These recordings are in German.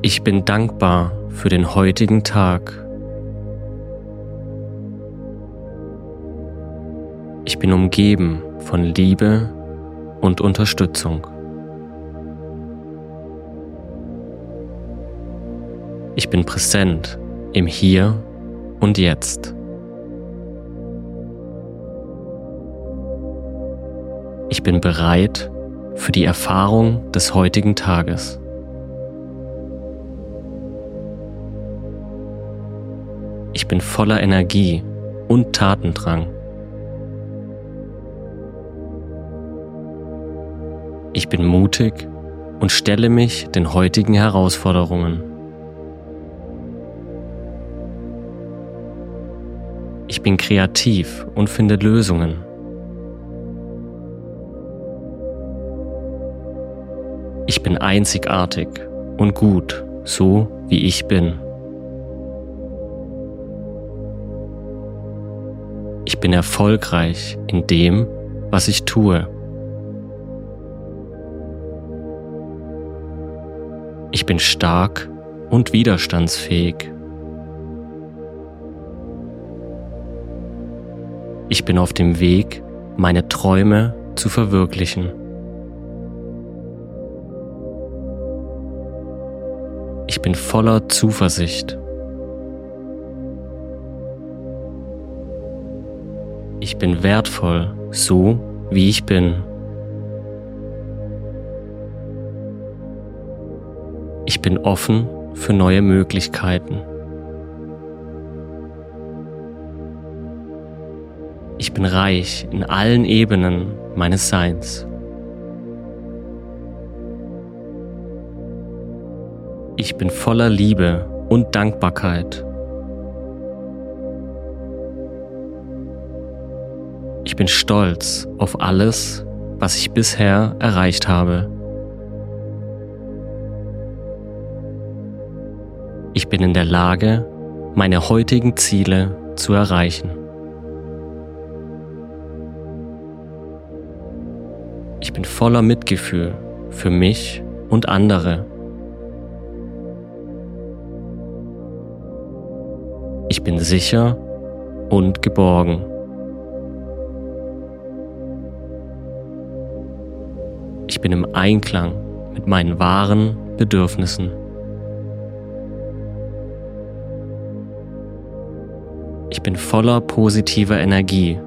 Ich bin dankbar für den heutigen Tag. Ich bin umgeben von Liebe und Unterstützung. Ich bin präsent im Hier und Jetzt. Ich bin bereit für die Erfahrung des heutigen Tages. Ich bin voller Energie und Tatendrang. Ich bin mutig und stelle mich den heutigen Herausforderungen. Ich bin kreativ und finde Lösungen. Ich bin einzigartig und gut, so wie ich bin. Ich bin erfolgreich in dem, was ich tue. Ich bin stark und widerstandsfähig. Ich bin auf dem Weg, meine Träume zu verwirklichen. Ich bin voller Zuversicht. Ich bin wertvoll, so wie ich bin. Ich bin offen für neue Möglichkeiten. Ich bin reich in allen Ebenen meines Seins. Ich bin voller Liebe und Dankbarkeit. Ich bin stolz auf alles, was ich bisher erreicht habe. Ich bin in der Lage, meine heutigen Ziele zu erreichen. Ich bin voller Mitgefühl für mich und andere. Ich bin sicher und geborgen. Ich bin im Einklang mit meinen wahren Bedürfnissen. Ich bin voller positiver Energie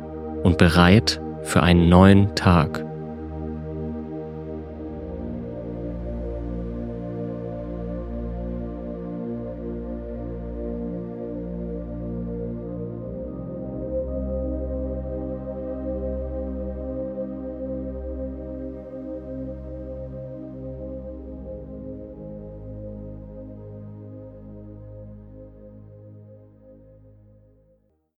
und bereit für einen neuen Tag.